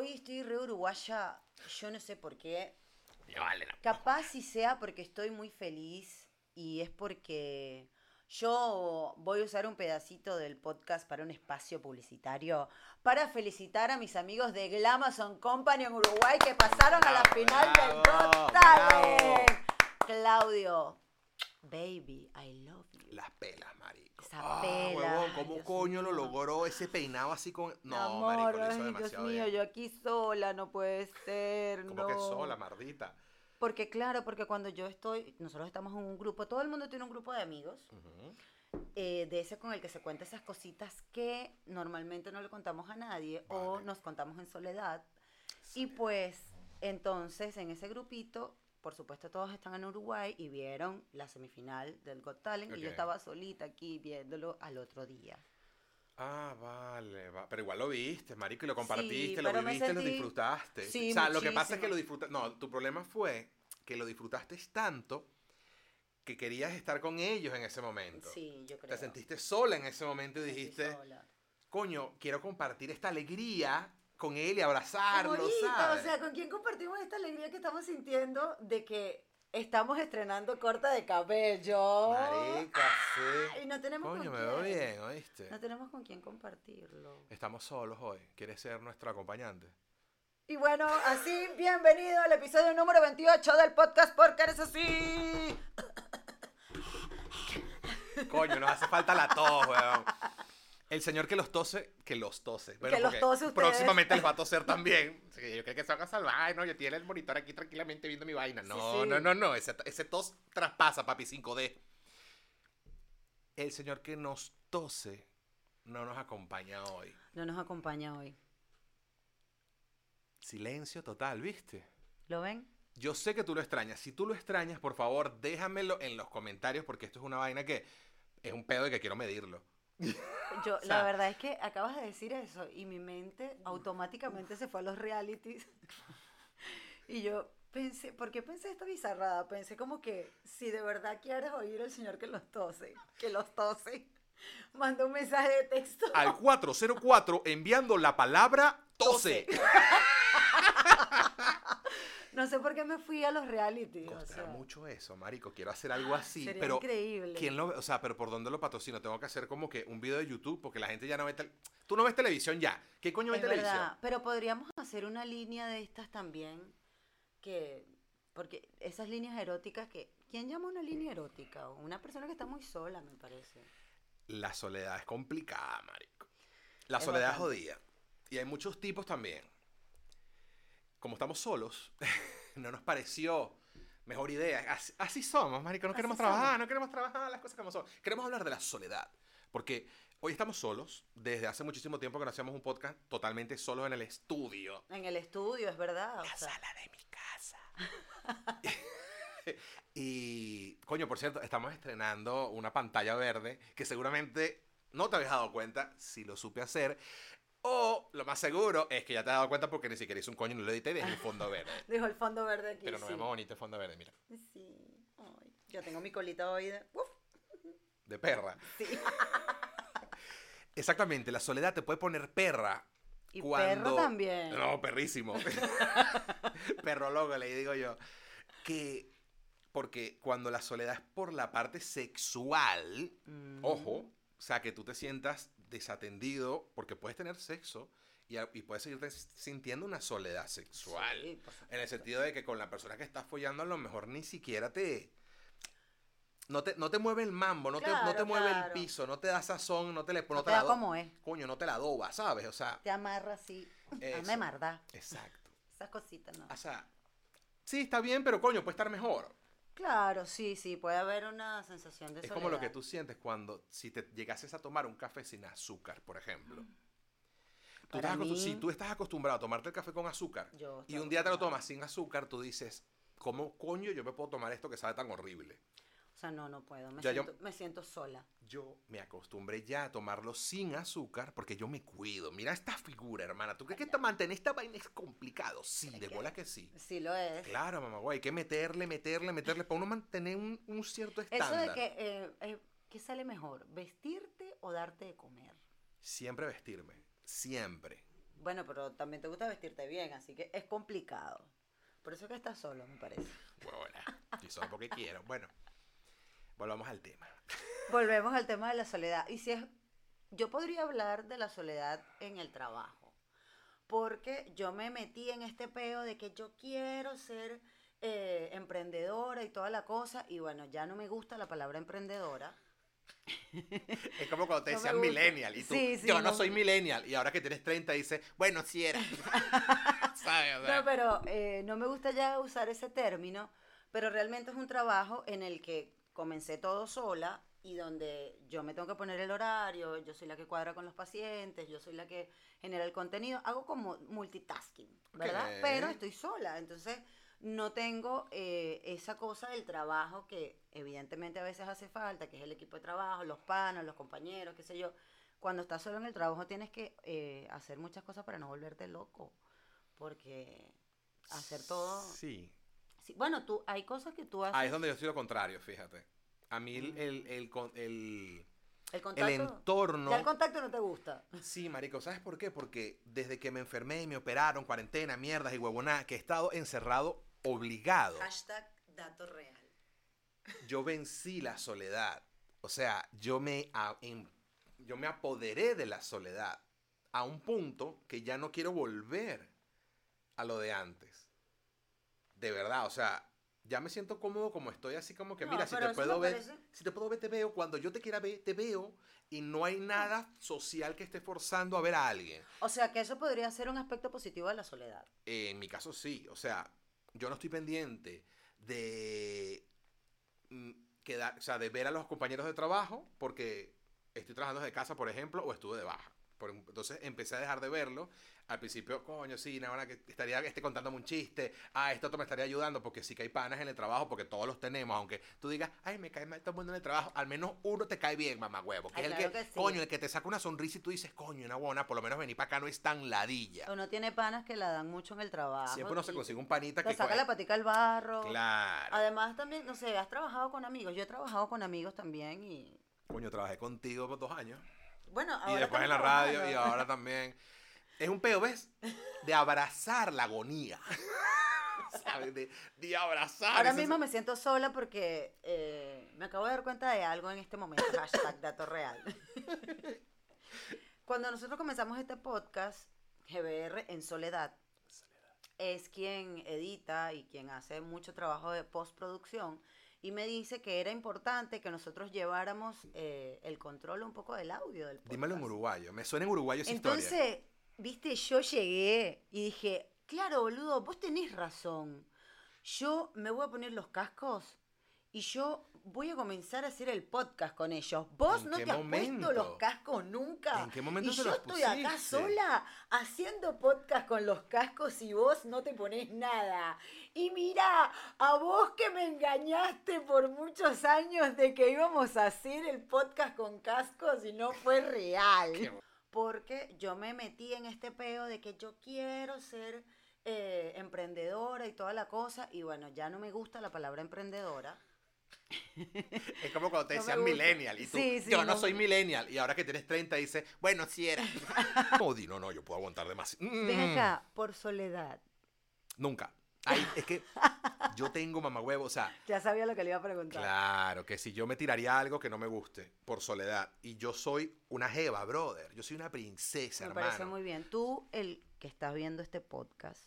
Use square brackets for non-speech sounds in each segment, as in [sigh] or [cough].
Hoy estoy re uruguaya, yo no sé por qué. Vale. Capaz si sea porque estoy muy feliz y es porque yo voy a usar un pedacito del podcast para un espacio publicitario para felicitar a mis amigos de Glamazon Company en Uruguay que pasaron a la Bravo, final del Got. Claudio, baby, I love you. Las pelas, marico. Esa Ah, pela, huevón, ¿cómo Dios coño lo logró ese peinado así con. No, Amor, marico, lo hizo ay, Dios demasiado mío, bien. yo aquí sola, no puede ser, Como que sola, mardita. Porque claro, porque cuando yo estoy, nosotros estamos en un grupo, todo el mundo tiene un grupo de amigos, eh, de ese con el que se cuenta esas cositas que normalmente no le contamos a nadie o nos contamos en soledad. Y pues, entonces, en ese grupito, por supuesto, todos están en Uruguay y vieron la semifinal del Got Talent y yo estaba solita aquí viéndolo al otro día. Ah, vale, va- pero igual lo viste, marico, y lo compartiste, Sí, lo viviste, lo sentí- disfrutaste. Sí, o sea, lo que pasa es que muchísimo. lo disfrutaste. No, tu problema fue que lo disfrutaste tanto que querías estar con ellos en ese momento. Sí, yo creo. Te sentiste sola en ese momento y dijiste, coño, quiero compartir esta alegría con él y abrazarlo, ¿sabes? O sea, ¿con quién compartimos esta alegría que estamos sintiendo de que estamos estrenando corta de cabello? Marica, sí. Y no tenemos Coño, con me veo quién. bien, ¿oíste? No tenemos con quién compartirlo. Estamos solos hoy. ¿Quieres ser nuestro acompañante? Y bueno, así, bienvenido al episodio número 28 del podcast Porque eres así. Coño, nos hace falta la tos, weón. El señor que los tose, que los tose. Bueno, Que los tose ustedes. Próximamente les va a toser [laughs] también. Sí, yo creo que se van a salvar. No, yo tiene el monitor aquí tranquilamente viendo mi vaina. No, Sí, sí. no, no, no. Ese, ese tos traspasa, papi, 5D. El señor que nos tose no nos acompaña hoy. No nos acompaña hoy. Silencio total, ¿viste? ¿Lo ven? Yo sé que tú lo extrañas. Si tú lo extrañas, por favor, déjamelo en los comentarios porque esto es una vaina que es un pedo de que quiero medirlo. [laughs] Yo, O sea- la verdad es que acabas de decir eso y mi mente automáticamente se fue a los realities. [laughs] y yo pensé, ¿por qué pensé esta bizarrada? Pensé como que si de verdad quieres oír al señor que los tose, que los tose, [laughs] manda un mensaje de texto. Al 404 enviando la palabra tose. [laughs] No sé por qué me fui a los realities. o Costará sea. mucho eso, marico. Quiero hacer algo así, sería pero increíble. ¿quién lo, o sea, pero por dónde lo patrocino? Tengo que hacer como que un video de YouTube porque la gente ya no ve Tú no ves televisión ya. ¿Qué coño ve Es televisión? verdad, pero podríamos hacer una línea de estas también que porque esas líneas eróticas que ¿quién llama una línea erótica? Una persona que está muy sola, me parece. La soledad es complicada, marico. La Es soledad es bastante. jodida. Y hay muchos tipos también. Como estamos solos, [laughs] no nos pareció mejor idea. Así, así somos, marico. No Así queremos somos. trabajar, no queremos trabajar las cosas como son. Queremos hablar de la soledad. Porque hoy estamos solos. Desde hace muchísimo tiempo que no hacíamos un podcast totalmente solos en el estudio. En el estudio, es verdad. o La sea, sala de mi casa. [laughs] y, coño, por cierto, estamos estrenando una pantalla verde que seguramente no te habías dado cuenta si lo supe hacer. O lo más seguro es que ya te has dado cuenta porque ni siquiera hice un coño y no lo edité y dejé el fondo [laughs] verde. dijo el fondo verde aquí. Pero no sí. es más bonito el fondo verde, mira. Sí. Ay, yo tengo mi colita hoy de uf, De perra. sí. [laughs] Exactamente, la soledad te puede poner perra. Y cuando... perro también. No, perrísimo. [laughs] Perro loco, le digo yo. Que, porque cuando la soledad es por la parte sexual, Mm. ojo, o sea, que tú te sientas desatendido, porque puedes tener sexo y, puedes seguirte sintiendo una soledad sexual. Sí, En el sentido de que con la persona que estás follando a lo mejor ni siquiera te... No te, no te mueve el mambo, no te, no te Claro, mueve el piso, no te da sazón, no te le no No te da como es. Coño, no te la doba, ¿sabes? O sea, Te amarra así. Hazme marda. exacto. Esas cositas, ¿no? O sea, sí, está bien, pero coño, puede estar mejor. Claro, sí, sí, puede haber una sensación de Es como lo que tú sientes cuando, si te llegases a tomar un café sin azúcar, por ejemplo. Tú Para estás acostu- mí- si tú estás acostumbrado a tomarte el café con azúcar Yo y un día te lo acostumbrada. tomas sin azúcar, tú dices, ¿cómo coño yo me puedo tomar esto que sabe tan horrible? O sea, no, no puedo. Me, Ya yo- siento, me siento sola. Yo me acostumbré ya a tomarlo sin azúcar porque yo me cuido. Mira esta figura, hermana. ¿Tú crees que esta, mantener esta vaina es complicado? Sí, de que- bola que sí. Sí lo es. Claro, mamá, güey, hay que meterle, meterle, meterle para uno mantener un, un cierto Eso estándar. de que, eh, eh, ¿qué sale mejor? ¿Vestirte o darte de comer? Siempre vestirme, siempre. Bueno, pero también te gusta vestirte bien, así que es complicado. Por eso que estás solo, me parece. Huevona, y solo porque quiero. Bueno, volvamos al tema. Volvemos al tema de la soledad. Y si es, yo podría hablar de la soledad en el trabajo, porque yo me metí en este peo de que yo quiero ser eh, emprendedora y toda la cosa, y bueno, ya no me gusta la palabra emprendedora. Es como cuando te No decían millennial y tú, Sí, sí, yo no no- soy millennial. Y ahora que tienes 30 dices, bueno, si era. [laughs] O sea, No, pero eh, no me gusta ya usar ese término, pero realmente es un trabajo en el que comencé todo sola y donde yo me tengo que poner el horario, yo soy la que cuadra con los pacientes, yo soy la que genera el contenido, hago como multitasking, ¿verdad? Ok. Pero estoy sola, entonces no tengo eh, esa cosa del trabajo que evidentemente a veces hace falta, que es el equipo de trabajo, los panos, los compañeros, qué sé yo. Cuando estás solo en el trabajo tienes que eh, hacer muchas cosas para no volverte loco, porque hacer todo... Sí. Sí, bueno, tú, hay cosas que tú haces... Ahí es donde yo estoy lo contrario, fíjate. A mí el, el, el, el- el contacto... el entorno... Ya el contacto no te gusta. Sí, marico, ¿sabes por qué? Porque desde que me enfermé y me operaron, cuarentena, mierdas y huevonada, que he estado encerrado obligado, Hashtag dato real. yo vencí la soledad. O sea, yo me, a- yo me apoderé de la soledad a un punto que ya no quiero volver a lo de antes. De verdad, o sea, ya me siento cómodo como estoy, así como que, No, mira, si te puedo ver, parece- si te puedo ver, te veo. Cuando yo te quiera ver, te veo. Y no hay nada social que esté forzando a ver a alguien. O sea, que eso podría ser un aspecto positivo de la soledad. En mi caso sí, o sea, yo no estoy pendiente de mm, quedar, o sea, de ver a los compañeros de trabajo porque estoy trabajando desde casa, por ejemplo, o estuve de baja. Por em- entonces empecé a dejar de verlo. Al principio, coño, sí, nada, que estaría este, contándome un chiste. Ah, esto otro me estaría ayudando porque sí que hay panas en el trabajo, porque todos los tenemos. Aunque tú digas, ay, me cae mal todo el mundo en el trabajo, al menos uno te cae bien, mamá huevo. Que Ay, es el que, que sí. coño, el que te saca una sonrisa y tú dices, coño, una buena, por lo menos venir para acá no es tan ladilla. Uno tiene panas que la dan mucho en el trabajo. Siempre uno se consigue un panita que saca la patica al barro. Claro. Además también, no sé, has trabajado con amigos. Yo he trabajado con amigos también y... Coño, trabajé contigo por dos años. Bueno, ahora y después en la radio y ahora también. Es un peo, ¿ves? De abrazar la agonía. [laughs] ¿Sabes? De, de abrazar. Ahora mismo me siento sola porque eh, me acabo de dar cuenta de algo en este momento. [laughs] Hashtag dato real. Cuando nosotros comenzamos este podcast, GBR en soledad, es quien edita y quien hace mucho trabajo de postproducción y me dice que era importante que nosotros lleváramos eh, el control un poco del audio del podcast. Dímelo en uruguayo. Me suena en uruguayo esa historia. Viste, yo llegué y dije, claro, boludo, vos tenés razón. Yo me voy a poner los cascos y yo voy a comenzar a hacer el podcast con ellos. Vos ¿En no te has momento? puesto los cascos nunca. ¿En qué momento y se yo los estoy acá sola haciendo podcast con los cascos y vos no te pones nada. Y mira, a vos que me engañaste por muchos años de que íbamos a hacer el podcast con cascos y no fue real. Porque yo me metí en este peo de que yo quiero ser eh, emprendedora y toda la cosa. Y bueno, ya no me gusta la palabra emprendedora. [laughs] Es como cuando te No decían millennial y tú, Sí, sí, yo no, no. soy millennial. Y ahora que tienes 30 dices, bueno, si era. [laughs] no, di, no, no, yo puedo aguantar demasiado. Ven Mm. acá, por soledad. Nunca. Ay, es que [laughs] yo tengo mamagüevo, o sea, Ya sabía lo que le iba a preguntar. Claro, que si yo me tiraría algo que no me guste por soledad y yo soy una jeva, brother, yo soy una princesa, Me hermano. parece muy bien. Tú, el que estás viendo este podcast,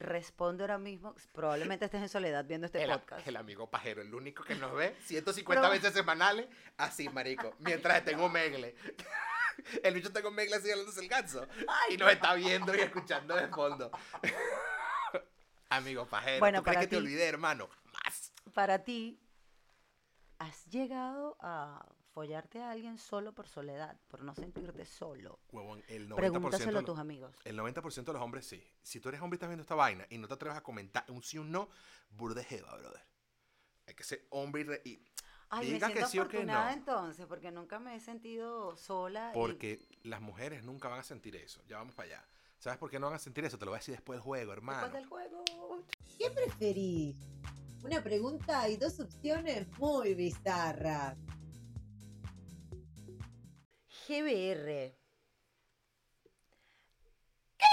responde ahora mismo. Probablemente estés en soledad viendo este el, podcast. el amigo pajero, el único que nos ve 150 Pero- veces semanales, así, marico, mientras [laughs] tengo megle. [laughs] El bicho tengo megle así hablándose el ganso y nos está viendo y escuchando de fondo. Amigo pajero, Bueno, ¿tú crees para que te olvidé, hermano? Más. Para ti, ¿has llegado a follarte a alguien solo por soledad, por no sentirte solo. Huevón, el 90%, Pregúntaselo a tus amigos. el 90% de los hombres sí. Si tú eres hombre y estás viendo esta vaina y no te atreves a comentar un sí o un no, burde jeva, brother. Hay que ser hombre y... Ay, diga me que sí o que afortunada no. entonces, porque nunca me he sentido sola. y- Porque las mujeres nunca van a sentir eso. Ya vamos para allá. ¿Sabes por qué no van a sentir eso? Te lo voy a decir después del juego, hermano. Después del juego. ¿Qué preferís? Una pregunta y dos opciones muy bizarras. GBR. ¿Qué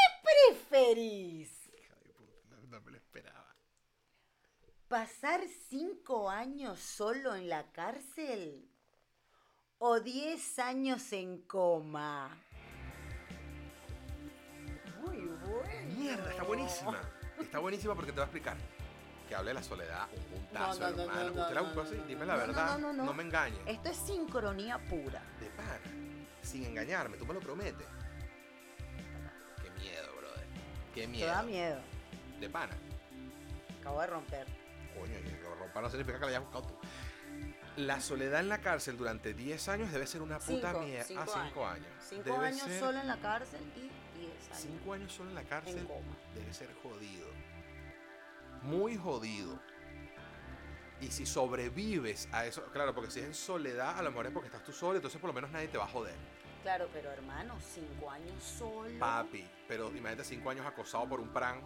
preferís? No, no me lo esperaba. ¿Pasar cinco años solo en la cárcel? ¿O diez años en coma? Mierda, está buenísima. Está buenísima porque te voy a explicar. Que hable de la soledad, un puntazo, No, no, no, hermano. no, ¿Usted la buscó así? Dime la No, no, verdad. no, no, no. me engañes. Esto es sincronía pura. De pana. Sin engañarme, tú me lo prometes. Qué miedo, brother. Qué Te miedo. da miedo. De pana. Acabo de romper. Coño, y que lo rompa no significa que la hayas buscado tú. La soledad en la cárcel durante 10 años debe ser una puta mierda. Ah, 5 años. Cinco Debe años ser- solo en la cárcel y diez años 5 años solo en la cárcel en coma. debe ser jodido. Muy jodido. Y si sobrevives a eso, claro, porque si es en soledad, a lo mejor es porque estás tú solo, entonces por lo menos nadie te va a joder. Claro, pero hermano, cinco años solo. Papi, pero imagínate 5 años acosado por un pran.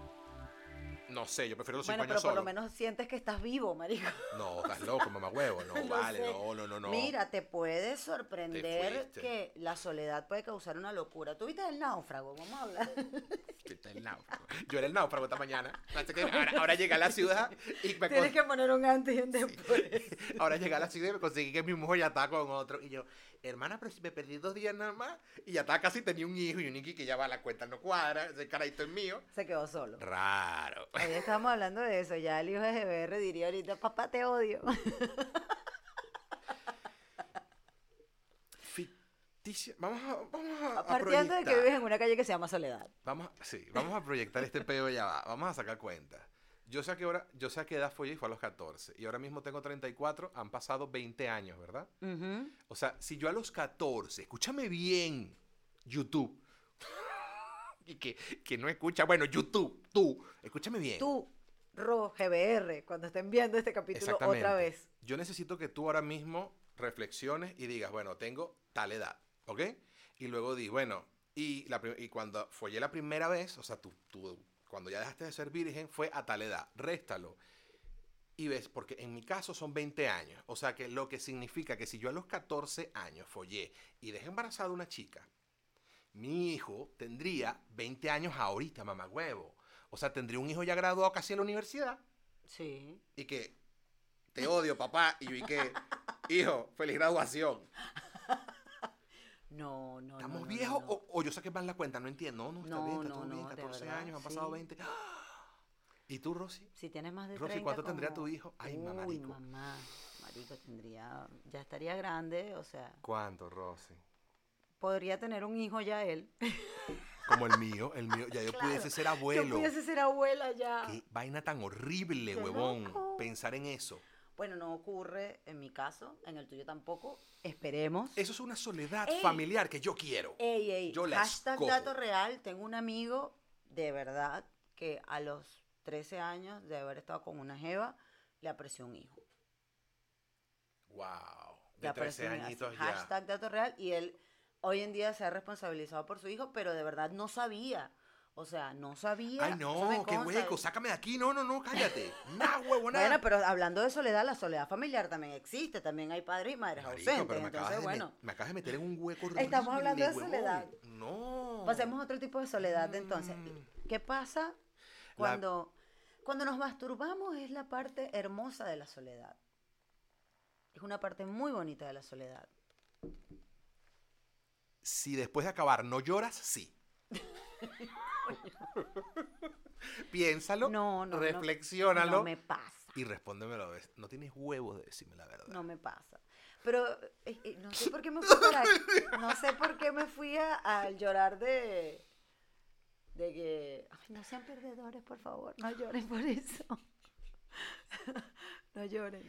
No sé, yo prefiero los 5 Bueno, pero años por solo. lo menos sientes que estás vivo, marico. No, estás loco, mamá huevo. [laughs] No, vale, sé. no, no, no, no. Mira, te puede sorprender que la soledad puede causar una locura. ¿Tú viste el náufrago? Vamos a hablar. Viste el náufrago. Yo era el náufrago esta mañana. Ahora, ahora llegué a la ciudad y me Tienes con- que poner un antes y un después. [laughs] Ahora llegué a la ciudad y me conseguí que mi mujer ya estaba con otro. Y yo, hermana, pero si me perdí dos días nada más. Y ya estaba casi tenía un hijo y un que ya va, la cuenta no cuadra. Ese carajito es mío. Se quedó solo. Raro. Hoy estábamos hablando de eso. Ya el hijo de GBR diría ahorita, papá, te odio. [laughs] Ficticia. Vamos a, vamos a, a Partiendo de que vives en una calle que se llama Soledad. Vamos, sí, vamos a proyectar este pedo ya va. Vamos a sacar cuenta. Yo sé a qué hora, yo sé a qué edad fue y fue a los 14. Y ahora mismo tengo 34, han pasado 20 años, ¿verdad? Ujú. O sea, si yo a los 14, escúchame bien, YouTube. [laughs] y que, que no escucha, bueno, YouTube, tú, escúchame bien. Tú, Ro, GBR, cuando estén viendo este capítulo otra vez. Yo necesito que tú ahora mismo reflexiones y digas, bueno, tengo tal edad, ¿ok? Y luego di, bueno, y, la, y cuando follé la primera vez, o sea, tú, tú, cuando ya dejaste de ser virgen, fue a tal edad, réstalo. Y ves, porque en mi caso son 20 años, o sea, que lo que significa que si yo a los 14 años follé y dejé embarazada a una chica, mi hijo tendría 20 años ahorita, mamá huevo. O sea, tendría un hijo ya graduado casi en la universidad Sí. y que te odio, papá. Y yo, y que, hijo, feliz graduación. No, no. ¿Estamos no, viejos no. O, o yo saqué mal la cuenta? No entiendo. No, no, está bien, está todo bien. no, de 14 verdad, años, han pasado sí. 20. ¡Ah! ¿Y tú, Rosy? Si tienes más de Rosy, 30 ¿cuánto tendría como- tu hijo? Ay, Uy, mamarico. mamá. Marico, tendría... Ya estaría grande, o sea... ¿Cuánto, Rosy? Podría tener un hijo ya él. Como el mío, el mío. Ya yo [laughs] Claro, pudiese ser Yo abuelo. pudiese ser abuela ya. Qué vaina tan horrible, Qué huevón. loco. Pensar en eso. Bueno, no ocurre en mi caso, en el tuyo tampoco. Esperemos. Eso es una soledad Ey. familiar que yo quiero. Ey, ey, Yo la hashtag escojo. dato real. Tengo un amigo, de verdad, que a los 13 años de haber estado con una jeva, le apreció un hijo. Wow. De 13 apreció un hijo, así, añitos ya. Hashtag dato real. Y él hoy en día se ha responsabilizado por su hijo, pero de verdad no sabía. O sea, no sabía. Ay, no, qué hueco. Sácame de aquí. No, no, no, cállate. [laughs] Nah, huevo, nada. Bueno, pero hablando de soledad, la soledad familiar también existe. También hay padres y madres Marico, ausentes. pero me acabas, Entonces, bueno, me acabas de meter en un hueco Estamos hablando de huevón. soledad. No. pasemos a otro tipo de soledad entonces. Mm. ¿Qué pasa cuando, cuando nos masturbamos? Es la parte hermosa de la soledad. Es una parte muy bonita de la soledad. Si después de acabar no lloras, sí. [laughs] [laughs] Piénsalo, No, no, no. reflexiónalo No me pasa. y respóndemelo. No tienes huevos de decirme la verdad. No me pasa. Pero eh, eh, no sé por qué me [laughs] fui para No sé por qué me fui a, al llorar de. De que. Ay, no sean perdedores, por favor. No lloren por eso. [laughs] no lloren.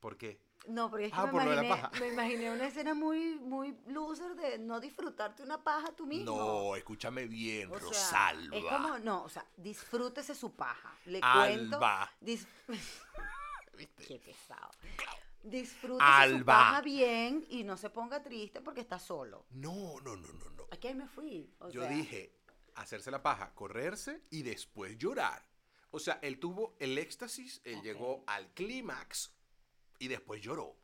¿Por qué? No, porque es que Ah, me, por la imaginé, paja. me imaginé una escena muy, muy loser de no disfrutarte una paja tú mismo. No, escúchame bien, O sea, Rosalba. es como, no, o sea, disfrútese su paja. Le Alba. cuento. ¿Viste? [laughs] [laughs] Qué pesado. Disfrútese su paja bien y no se ponga triste porque está solo. No, no, no, no, no. Aquí me fui. o Yo sea, dije, hacerse la paja, correrse y después llorar. O sea, él tuvo el éxtasis, él llegó al clímax y después lloró.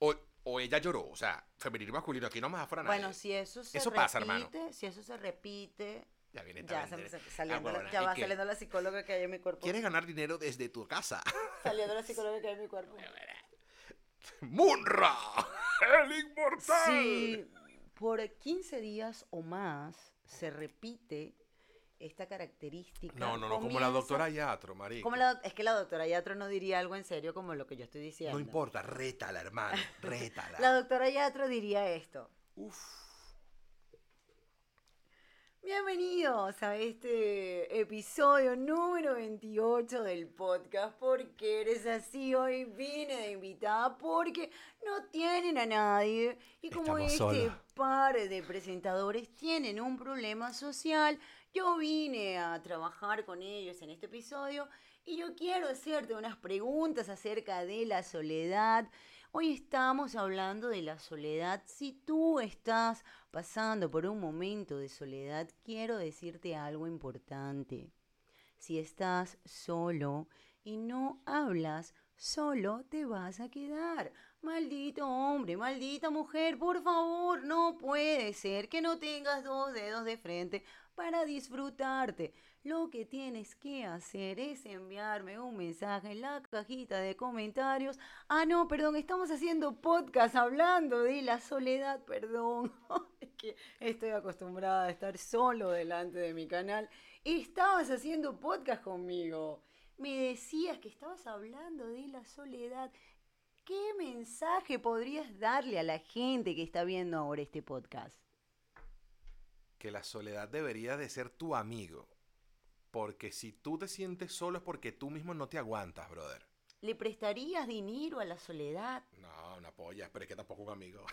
O, o ella lloró, o sea, femenino y masculino, aquí no me da fuera nadie. Bueno, si eso se Eso repite, pasa, hermano. si eso se repite, Ya viene ya, se saliendo, Ah, ya ¿y va saliendo la psicóloga que hay en mi cuerpo. ¿Quieres ganar dinero desde tu casa? [laughs] Saliendo la psicóloga que hay en mi cuerpo. [laughs] ¡Munra! ¡El inmortal! Si por 15 días o más se repite esta característica. No, no, no, como la doctora Yatro, marico. Como la doc- es que la doctora Yatro no diría algo en serio como lo que yo estoy diciendo. No importa, rétala, hermano, rétala. [laughs] La doctora Yatro diría esto. Uf. Bienvenidos a este episodio número 28 del podcast. ¿Por qué eres así? Hoy vine de invitada porque no tienen a nadie. Y como Estamos este par de presentadores tienen un problema social, yo vine a trabajar con ellos en este episodio y yo quiero hacerte unas preguntas acerca de la soledad. Hoy estamos hablando de la soledad. Si tú estás pasando por un momento de soledad, quiero decirte algo importante. Si estás solo y no hablas, solo te vas a quedar. Maldito hombre, maldita mujer, por favor, no puede ser que no tengas dos dedos de frente para disfrutarte. Lo que tienes que hacer es enviarme un mensaje en la cajita de comentarios. Ah, no, perdón, estamos haciendo podcast hablando de la soledad, perdón. [laughs] Es que estoy acostumbrada a estar solo delante de mi canal. Estabas haciendo podcast conmigo. Me decías que estabas hablando de la soledad. ¿Qué mensaje podrías darle a la gente que está viendo ahora este podcast? Que la soledad debería de ser tu amigo. Porque si tú te sientes solo es porque tú mismo no te aguantas, brother. ¿Le prestarías dinero a la soledad? No, una polla, pero es que tampoco un amigo.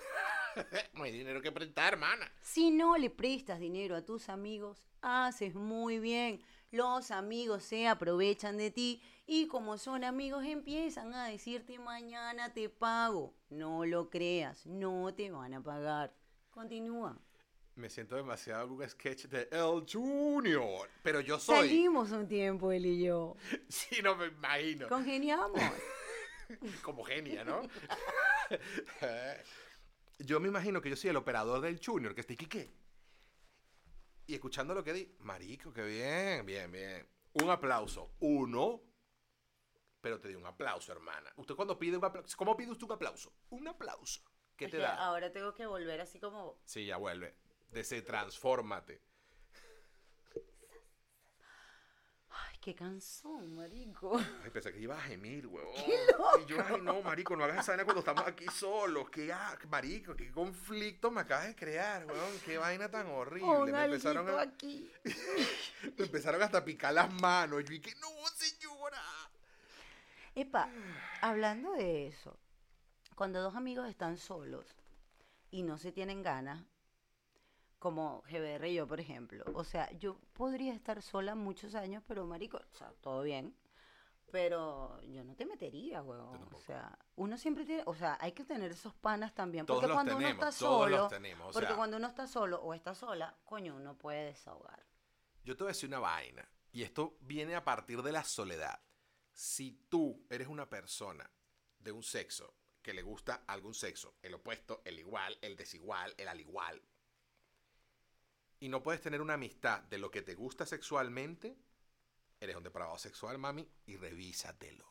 [laughs] no hay dinero que prestar, hermana. Si no le prestas dinero a tus amigos, haces muy bien. Los amigos se aprovechan de ti y como son amigos empiezan a decirte mañana te pago. No lo creas, no te van a pagar. Continúa. Me siento demasiado un sketch de El Junior. Pero yo soy. Salimos un tiempo él y yo. [laughs] Sí, no me imagino. Congeniamos. [laughs] Como genia, ¿no? [laughs] yo me imagino que yo soy el operador del Junior, que está aquí, ¿qué? Y escuchando lo que di, marico, qué bien, bien, bien. Un aplauso. Uno. Pero te di un aplauso, hermana. Usted cuando pide un aplauso, ¿cómo pide usted un aplauso? Un aplauso. ¿Qué Es te que da? Ahora tengo que volver así como Sí, ya vuelve. Desetransfórmate. Ay, qué cansón, marico. Ay, pensé que iba a gemir, huevón. Y yo, ay, no, marico, no hagas esa vaina cuando estamos aquí solos. Qué, ah, marico, qué conflicto me acabas de crear, huevón. Qué vaina tan horrible. Pon Me empezaron, a, aquí. [laughs] me empezaron hasta a picar las manos. Y yo dije, no, señora. Epa, hablando de eso, cuando dos amigos están solos y no se tienen ganas, como GBR y yo, por ejemplo, o sea, yo podría estar sola muchos años, pero marico, o sea, todo bien, pero yo no te metería, huevón. O sea, uno siempre tiene, o sea, hay que tener esos panas también, Todos porque los cuando uno está todos los solo, tenemos, o porque sea. cuando uno está solo o está sola, coño, uno puede desahogar. Yo te voy a decir una vaina. Y esto viene a partir de la soledad. Si tú eres una persona de un sexo que le gusta algún sexo, el opuesto, el igual, el desigual, el al igual, y no puedes tener una amistad de lo que te gusta sexualmente, eres un depravado sexual, mami, y revísatelo.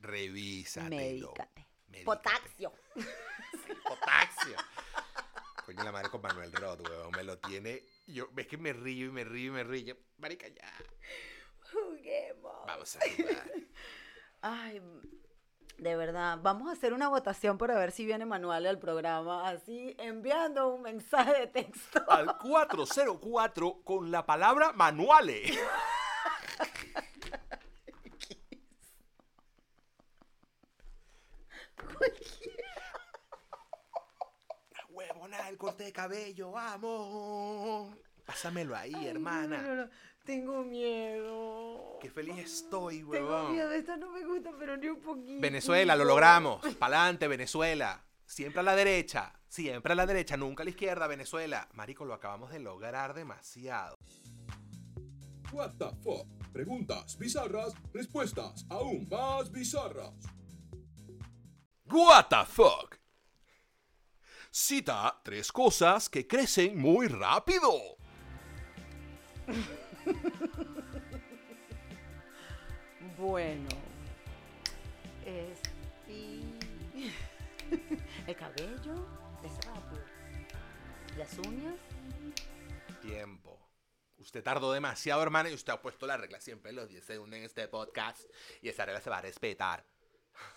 Revísatelo. Potasio. [laughs] Potasio. Coño, la madre con Manuel Rod, weón. Me lo tiene. Yo, ves que me río y me río y me río. Marica, ya. Juguemos. Vamos a jugar. Ay, de verdad, vamos a hacer una votación para ver si viene Manuel al programa, así enviando un mensaje de texto. Al [laughs] 404 con la palabra manuale. [laughs] Huevona, el corte de cabello, vamos. Pásamelo ahí, hermana. No, no, no, Tengo miedo. Qué feliz estoy, Tengo huevón. miedo, esta no me gusta, pero ni un poquito. Venezuela, lo logramos. Pa'lante, Venezuela. Siempre a la derecha. Siempre a la derecha, nunca a la izquierda, Venezuela. Marico, lo acabamos de lograr demasiado. What the fuck? Preguntas bizarras, respuestas aún más bizarras. What the fuck? Cita tres cosas que crecen muy rápido. [laughs] Bueno. Es. y- El cabello es rápido. Las uñas. Tiempo. Usted tardó demasiado, hermana, y usted ha puesto la regla siempre los 10 segundos en este podcast. Y esa regla se va a respetar.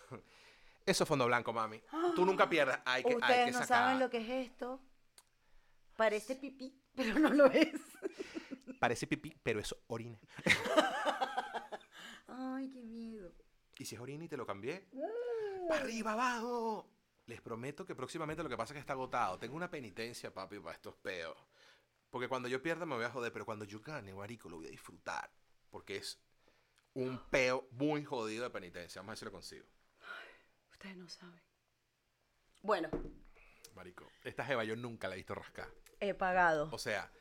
[laughs] Eso es fondo blanco, mami. Tú nunca pierdas. Hay que, hay Ustedes que no sacar. saben lo que es esto. Parece pipí, [laughs] pero no lo es. Parece pipí, pero es orina. [laughs] Ay, qué miedo. ¿Y si es orina y te lo cambié? ¡Para arriba, abajo! Les prometo que próximamente lo que pasa es que está agotado. Tengo una penitencia, papi, para estos peos. Porque cuando yo pierda me voy a joder, pero cuando yo gane, marico, lo voy a disfrutar. Porque es un peo muy jodido de penitencia. Vamos a ver si lo consigo. Ustedes no saben. Bueno, Marico, esta jeva yo nunca la he visto rascar. he pagado. O sea,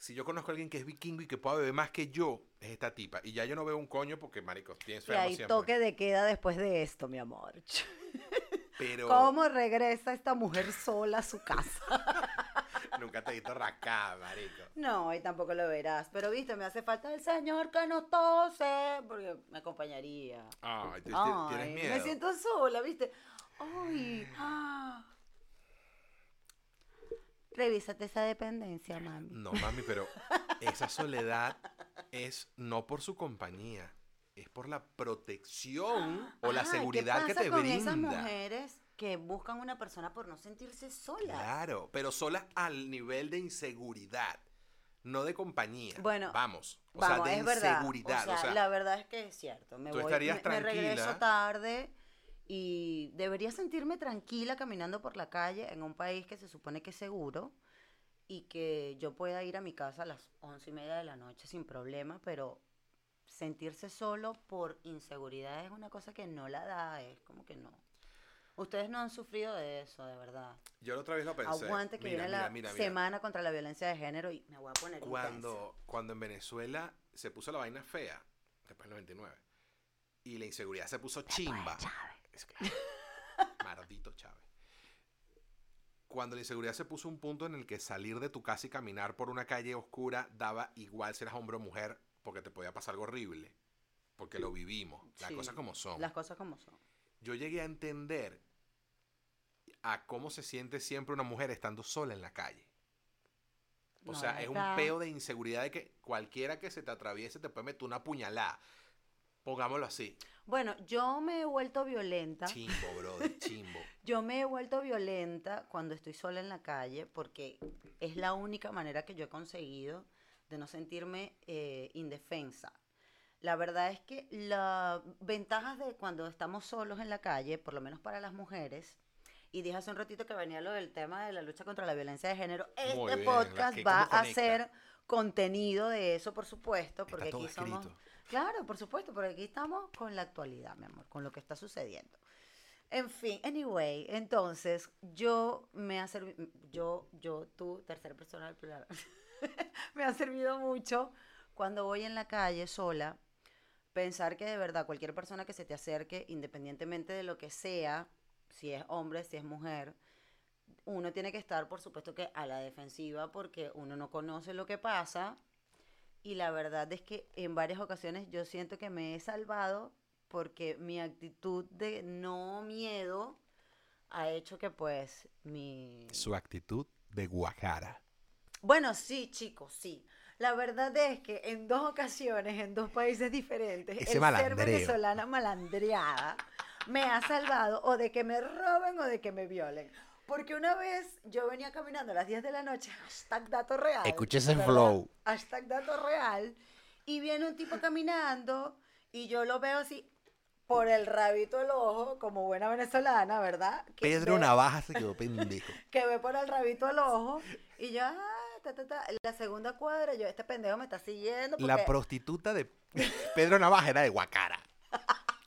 si yo conozco a alguien que es vikingo y que pueda beber más que yo, es esta tipa. Y ya yo no veo un coño porque, marico, tiene Y hay toque de queda después de esto, mi amor. [laughs] Pero ¿Cómo regresa esta mujer sola a su casa? [laughs] nunca te he visto rascar, marico. No, y tampoco lo verás. Pero viste, me hace falta el señor que no tose, porque me acompañaría. Ay, ¿tú- Ay, ¿tienes miedo? Me siento sola, viste. Ay, ah. Revísate esa dependencia, mami. No, mami, pero esa soledad es no por su compañía, es por la protección o la Ajá, seguridad ¿qué que pasa te con brinda. esas mujeres que buscan una persona por no sentirse solas? Claro, pero sola al nivel de inseguridad, no de compañía. Bueno, vamos, o Vamos, sea, de es verdad. inseguridad. O sea, la verdad es que es cierto. Me, tú voy, estarías me, me regreso tarde y debería sentirme tranquila caminando por la calle en un país que se supone que es seguro y que yo pueda ir a mi casa a las once y media de la noche sin problema, pero sentirse solo por inseguridad es una cosa que no la da, es como que no. Ustedes no han sufrido de eso, de verdad. Yo la otra vez lo pensé. Aguante que Mira, viene mira, la mira, semana contra la violencia de género y me voy a poner intensa. Cuando, cuando en Venezuela se puso la vaina fea, después del 99, y la inseguridad se puso chimba. Es claro. [laughs] Maldito Chávez. Cuando la inseguridad se puso un punto en el que salir de tu casa y caminar por una calle oscura daba igual si eras hombre o mujer, porque te podía pasar algo horrible. Porque lo vivimos. Las Sí, cosas como son. Las cosas como son. Yo llegué a entender a cómo se siente siempre una mujer estando sola en la calle. O No, sea, es un peo de inseguridad de que cualquiera que se te atraviese te puede meter una puñalada. Pongámoslo así. Bueno, yo me he vuelto violenta. Chimbo, brother, chimbo. [laughs] Yo me he vuelto violenta cuando estoy sola en la calle porque es la única manera que yo he conseguido de no sentirme eh, indefensa. La verdad es que las ventajas de cuando estamos solos en la calle, por lo menos para las mujeres, y dije hace un ratito que venía lo del tema de la lucha contra la violencia de género, Muy este bien, podcast va a ser contenido de eso, por supuesto, porque aquí somos... escrito. Claro, por supuesto, porque aquí estamos con la actualidad, mi amor, con lo que está sucediendo. En fin, anyway, entonces yo me ha servido, yo, yo, tú, tercera persona del plural, [laughs] me ha servido mucho cuando voy en la calle sola, pensar que de verdad cualquier persona que se te acerque, independientemente de lo que sea, si es hombre, si es mujer, uno tiene que estar, por supuesto, que a la defensiva porque uno no conoce lo que pasa. Y la verdad es que en varias ocasiones yo siento que me he salvado porque mi actitud de no miedo ha hecho que pues mi... Su actitud de Guajara. Bueno, sí, chicos, sí. La verdad es que en dos ocasiones, en dos países diferentes, Ese el ser venezolana malandreada me ha salvado o de que me roben o de que me violen. Porque una vez yo venía caminando a las 10 de la noche, hashtag dato real. Escuché ese ¿verdad? flow. Hashtag dato real. Y viene un tipo caminando y yo lo veo así, por el rabito del ojo, como buena venezolana, ¿verdad? Que Pedro ve- Navaja se quedó [laughs] pendejo. que ve por el rabito del ojo y yo, ah, ta, ta, ta. la segunda cuadra, yo, este pendejo me está siguiendo. La porque- prostituta de Pedro Navaja era de Guacara.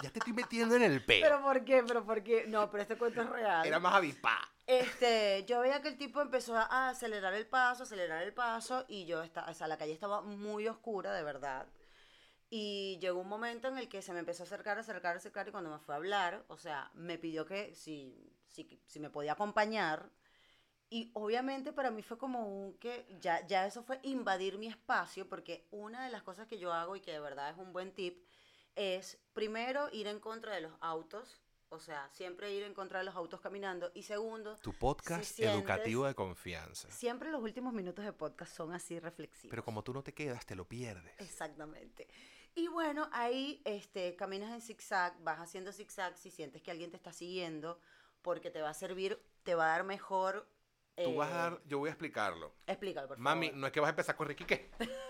Ya te estoy metiendo en el pelo. ¿Pero por qué? ¿Pero por qué? No, pero este cuento es real. Era más avispa. Este, yo veía que el tipo empezó a acelerar el paso, acelerar el paso, y yo estaba, o sea, la calle estaba muy oscura, de verdad. Y llegó un momento en el que se me empezó a acercar, acercar, acercar, y cuando me fue a hablar, o sea, me pidió que si, si, si me podía acompañar. Y obviamente para mí fue como un que ya, ya eso fue invadir mi espacio, porque una de las cosas que yo hago y que de verdad es un buen tip es primero ir en contra de los autos, o sea, siempre ir en contra de los autos caminando. Y segundo, Tu podcast Si sientes- educativo de confianza. siempre los últimos minutos de podcast son así reflexivos. Pero como tú no te quedas, te lo pierdes. Exactamente. Y bueno, ahí este, caminas en zigzag, vas haciendo zigzag si sientes que alguien te está siguiendo, porque te va a servir, te va a dar mejor... Tú vas a eh, dar, yo voy a explicarlo. Explícalo, por Mami, favor. no es que vas a empezar con Ricky qué. [laughs]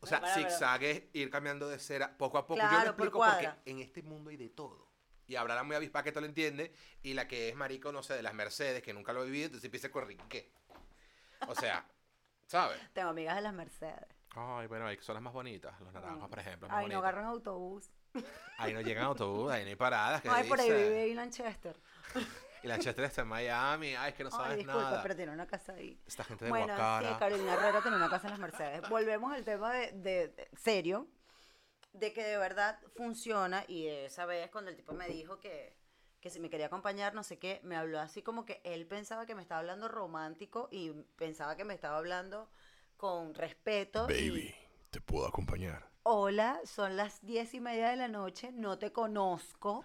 O sea, Para, para. zigzag es ir cambiando de cera poco a poco. yo lo por explico porque en este mundo hay de todo. Y habrá la muy avispa que te lo entiende y la que es marico, no sé, de las Mercedes, que nunca lo he vivido, entonces empieza con Ricky qué. O sea, [laughs] ¿sabes? Tengo amigas de las Mercedes. Ay, bueno, ahí son las más bonitas. Los naranjas, por ejemplo. Ay, no bonitos. agarran autobús. Ahí no llegan autobús, ahí no hay paradas. [laughs] ¿qué Ay, por ahí vive Ilan Chester. [laughs] Y la Chester está en Miami. Ay, es que no sabes Ay, disculpa, nada. pero tiene una casa ahí. Esta gente de Bueno, Guacara. sí, Carolina Herrera tiene una casa en las Mercedes. Volvemos al tema de, de- de- serio, de que de verdad funciona. Y esa vez cuando el tipo me dijo que, que si me quería acompañar, no sé qué, me habló así como que él pensaba que me estaba hablando romántico y pensaba que me estaba hablando con respeto. y, te puedo acompañar. Hola, son las diez y media de la noche, no te conozco,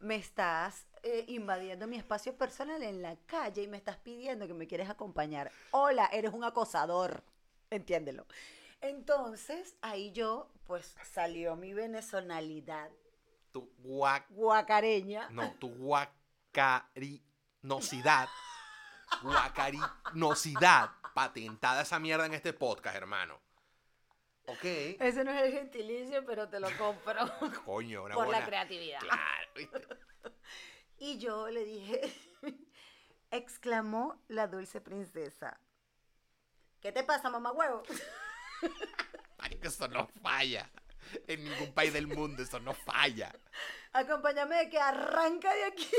me estás eh, invadiendo mi espacio personal en la calle y me estás pidiendo que me quieres acompañar. Hola, eres un acosador, entiéndelo. Entonces, ahí yo, pues salió mi venezonalidad Tu guac... guacareña. No, tu guacarinosidad. [laughs] Guacarinosidad. Patentada esa mierda en este podcast, hermano. Ok. Ese no es el gentilicio, pero te lo compro [laughs] Coño, una por buena... la creatividad. Claro, ¿viste? [laughs] Y yo le dije, [laughs] exclamó la dulce princesa. ¿Qué te pasa, mamá huevo? Marico, eso no falla. En ningún país del mundo eso no falla. Acompáñame de que arranca de aquí.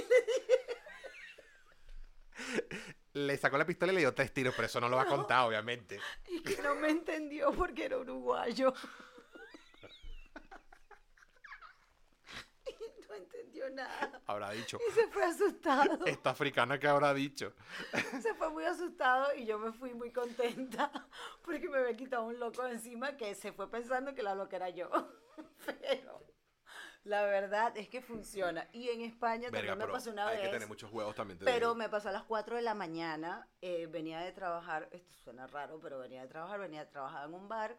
Le sacó la pistola y le dio tres tiros, pero eso no lo va a contar, obviamente. Y que no me entendió porque era uruguayo. Y no entendió nada. Habrá dicho. Y se fue asustado. Esta africana que habrá dicho. Se fue muy asustado y yo me fui muy contenta porque me había quitado un loco encima que se fue pensando que la loca era yo. [laughs] Pero la verdad es que funciona. Y en España Verga, también me pasó una hay vez. que tener muchos huevos también. te Pero digo. me pasó a las 4 de la mañana, eh, venía de trabajar, esto suena raro, pero venía de trabajar, venía de trabajar en un bar.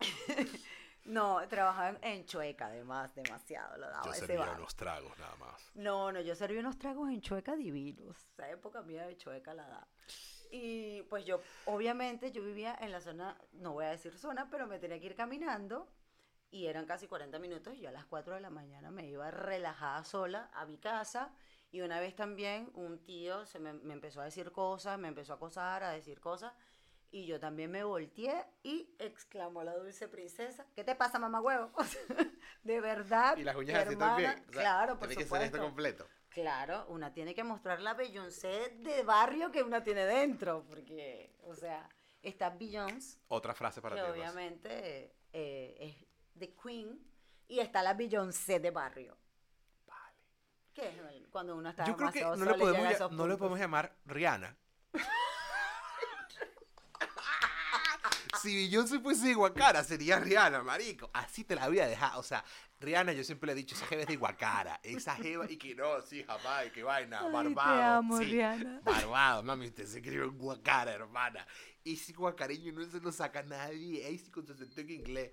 [laughs] no, trabajaba en, en Chueca, además, demasiado lo daba Yo ese servía bar. unos tragos nada más. No, no, yo serví unos tragos en Chueca divinos. Esa época mía de Chueca la da. Y pues yo, obviamente, yo vivía en la zona, no voy a decir zona, pero me tenía que ir caminando. Y eran casi 40 minutos. Y yo a las 4 de la mañana me iba relajada sola a mi casa. Y una vez también un tío se me, me empezó a decir cosas, me empezó a acosar, a decir cosas. Y yo también me volteé y exclamó la dulce princesa, ¿qué te pasa, mamá huevo? [laughs] De verdad. Y las uñas mi así hermana- también. O sea, claro, por tiene que ser supuesto. esto completo. Claro, una tiene que mostrar la Beyoncé de barrio que una tiene dentro, porque, o sea, está Beyoncé, Otra frase para que ti. Obviamente eh, es The Queen, y está la Beyoncé de barrio. Vale. Que es cuando uno está Yo creo que no le, y podemos, ya- no le podemos llamar Rihanna. [laughs] si Beyoncé fuese de Guacara, sería Rihanna, marico. Así te la voy a dejar. O sea, Rihanna, yo siempre le he dicho, esa jeva es de Guacara. Esa jeva, y que no, sí, jamás, y que vaina, Ay, barbado. te amo, sí, Rihanna. Barbado, mami, usted se escribe en Guacara, hermana. Ese guacareño no se lo saca nadie. Ahí sí con su acento en inglés.